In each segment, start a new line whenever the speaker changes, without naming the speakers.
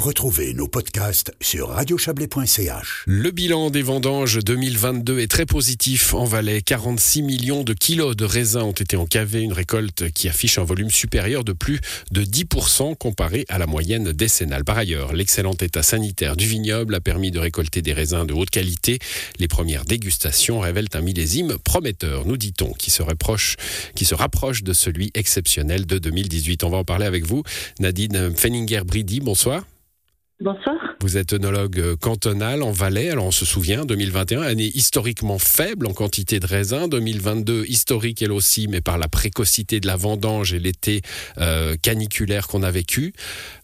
Retrouvez nos podcasts sur radiochablais.ch.
Le bilan des vendanges 2022 est très positif en Valais. 46 millions de kilos de raisins ont été encavés, une récolte qui affiche un volume supérieur de plus de 10% comparé à la moyenne décennale. Par ailleurs, l'excellent état sanitaire du vignoble a permis de récolter des raisins de haute qualité. Les premières dégustations révèlent un millésime prometteur, nous dit-on, qui se rapproche, qui se rapproche de celui exceptionnel de 2018. On va en parler avec vous. Nadine Fenninger-Bridi, bonsoir.
Bonsoir.
Vous êtes œnologue cantonal en Valais. Alors on se souvient, 2021, année historiquement faible en quantité de raisins. 2022, historique elle aussi, mais par la précocité de la vendange et l'été euh, caniculaire qu'on a vécu.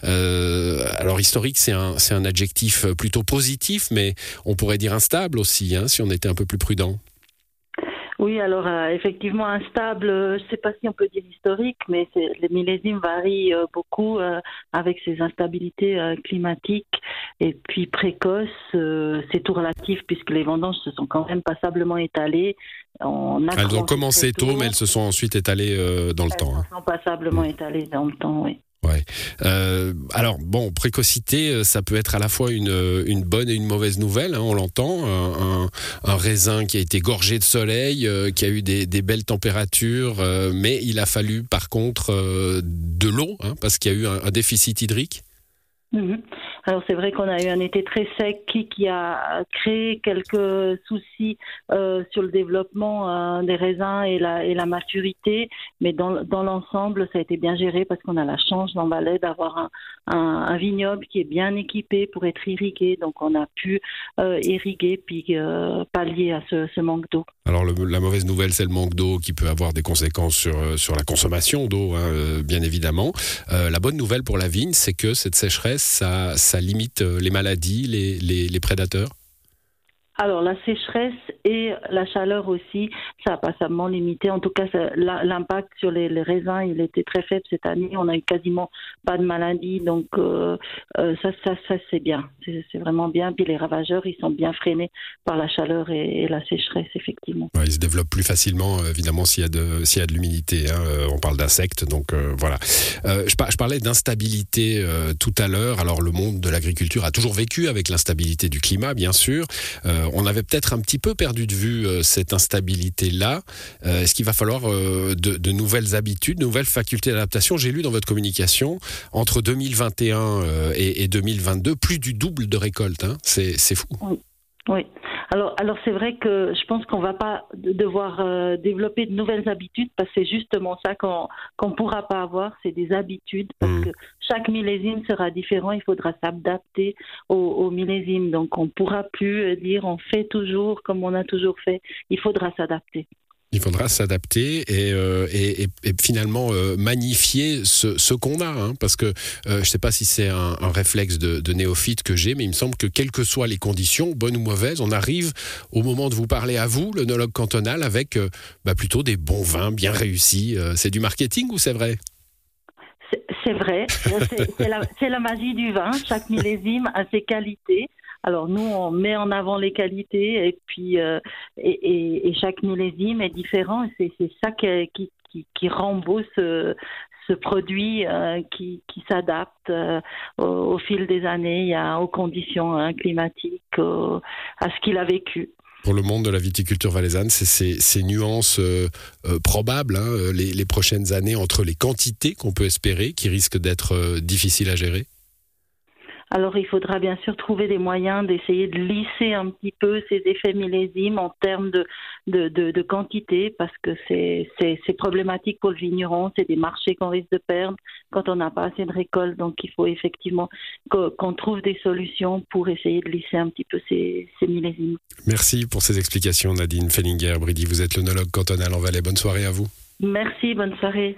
Euh, alors historique, c'est un, un adjectif plutôt positif, mais on pourrait dire instable aussi, hein, si on était un peu plus prudent.
Oui, alors euh, effectivement instable, euh, je ne sais pas si on peut dire historique, mais les millésimes varient euh, beaucoup avec ces instabilités climatiques et puis précoces. c'est tout relatif puisque les vendanges se sont quand même passablement étalées.
On elles ont commencé tôt, mais elles se sont ensuite étalées dans le temps.
Elles hein. se sont passablement étalées dans le temps, oui.
Euh, alors bon, précocité, euh, ça peut être à la fois une, euh, bonne et une mauvaise nouvelle. Hein, on l'entend, un, raisin qui a été gorgé de soleil, qui a eu des, belles températures, mais il a fallu par contre de l'eau, hein, parce qu'il y a eu un, déficit hydrique.
Mhm. Alors c'est vrai qu'on a eu un été très sec qui, qui a créé quelques soucis euh, sur le développement euh, des raisins et la, et la maturité, mais dans, dans l'ensemble ça a été bien géré parce qu'on a la chance dans Valais d'avoir un, un, vignoble qui est bien équipé pour être irrigué, donc on a pu euh, irriguer puis pallier à ce, manque d'eau.
Alors la mauvaise nouvelle c'est le manque d'eau qui peut avoir des conséquences sur, sur la consommation d'eau, hein, bien évidemment. la bonne nouvelle pour la vigne c'est que cette sécheresse ça, ça limite euh, les maladies, les, prédateurs
alors la sécheresse et la chaleur aussi, ça a passablement limité. En tout cas, l'impact sur les, raisins, il était très faible cette année. On a eu quasiment pas de maladie, donc euh, euh, ça, ça, ça c'est bien. C'est vraiment bien. Puis les ravageurs, ils sont bien freinés par la chaleur et, la sécheresse, effectivement.
ils se développent plus facilement, évidemment, s'il y a de, de l'humidité. Hein. On parle d'insectes, donc voilà. Je, parlais d'instabilité tout à l'heure. Alors le monde de l'agriculture a toujours vécu avec l'instabilité du climat, bien sûr on avait peut-être un petit peu perdu de vue euh, cette instabilité-là. Euh, est-ce qu'il va falloir euh, de, nouvelles habitudes, de nouvelles facultés d'adaptation? J'ai lu dans votre communication, entre 2021 et, 2022, plus du double de récoltes. Hein. C'est fou.
Oui. Alors, alors c'est vrai que je pense qu'on va pas devoir euh, développer de nouvelles habitudes parce que c'est justement ça qu'on qu'on pourra pas avoir, c'est des habitudes parce mmh. que chaque millésime sera différent. Il faudra s'adapter au, au, millésime. Donc, on pourra plus dire on fait toujours comme on a toujours fait. Il faudra s'adapter.
Il faudra s'adapter et, euh, finalement euh, magnifier ce, qu'on a, hein, parce que euh, je ne sais pas si c'est un, réflexe de, néophyte que j'ai, mais il me semble que quelles que soient les conditions, bonnes ou mauvaises, on arrive au moment de vous parler à vous, le nologue cantonal, avec bah, plutôt des bons vins bien réussis. c'est du marketing ou c'est vrai?
C'est vrai, c'est la, la, magie du vin. Chaque millésime a ses qualités. Alors nous, on met en avant les qualités et puis euh, et, et, chaque millésime est différent. C'est ça qui, qui, qui, rend beau ce, ce produit euh, qui, qui s'adapte euh, au, fil des années. A, aux conditions hein, climatiques, à ce qu'il a vécu.
Pour le monde de la viticulture valaisanne, c'est ces, ces, nuances probables hein, les, prochaines années entre les quantités qu'on peut espérer, qui risquent d'être difficiles à gérer?
Alors il faudra bien sûr trouver des moyens d'essayer de lisser un petit peu ces effets millésimes en termes de, de, de, quantité parce que c'est problématique pour le vigneron, c'est des marchés qu'on risque de perdre quand on n'a pas assez de récolte. Donc il faut effectivement qu'on trouve des solutions pour essayer de lisser un petit peu ces, ces millésimes.
Merci pour ces explications Nadine Fellinger. Bridi, vous êtes l'onologue cantonal en Valais. Bonne soirée à vous.
Merci, bonne soirée.